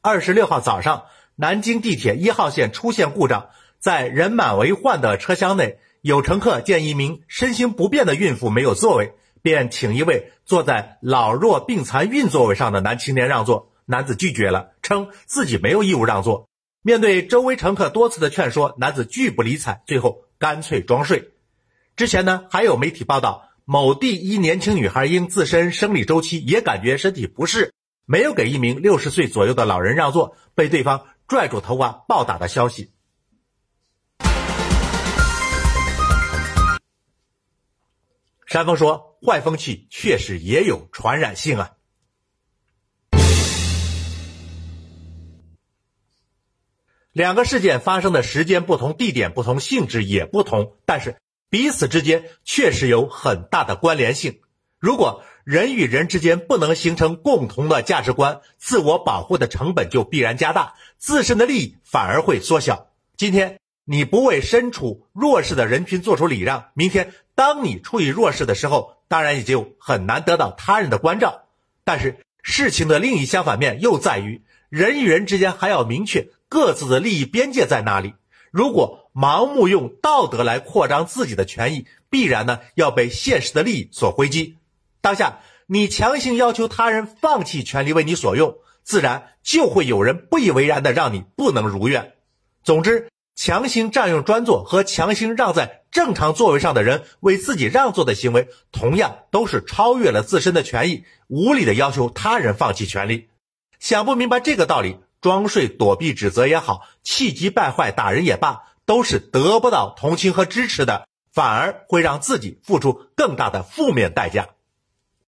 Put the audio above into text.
二十六号早上，南京地铁一号线出现故障，在人满为患的车厢内，有乘客见一名身形不便的孕妇没有座位，便请一位坐在老弱病残孕座位上的男青年让座。男子拒绝了，称自己没有义务让座。面对周围乘客多次的劝说，男子拒不理睬，最后干脆装睡。之前呢，还有媒体报道，某地一年轻女孩因自身生理周期也感觉身体不适。没有给一名六十岁左右的老人让座，被对方拽住头发暴打的消息。山峰说：“坏风气确实也有传染性啊。”两个事件发生的时间不同，地点不同，性质也不同，但是彼此之间确实有很大的关联性。如果人与人之间不能形成共同的价值观，自我保护的成本就必然加大，自身的利益反而会缩小。今天你不为身处弱势的人群做出礼让，明天当你处于弱势的时候，当然也就很难得到他人的关照。但是事情的另一相反面又在于，人与人之间还要明确各自的利益边界在哪里。如果盲目用道德来扩张自己的权益，必然呢要被现实的利益所回击。当下，你强行要求他人放弃权利为你所用，自然就会有人不以为然的让你不能如愿。总之，强行占用专座和强行让在正常座位上的人为自己让座的行为，同样都是超越了自身的权益，无理的要求他人放弃权利。想不明白这个道理，装睡躲避指责也好，气急败坏打人也罢，都是得不到同情和支持的。反而会让自己付出更大的负面代价。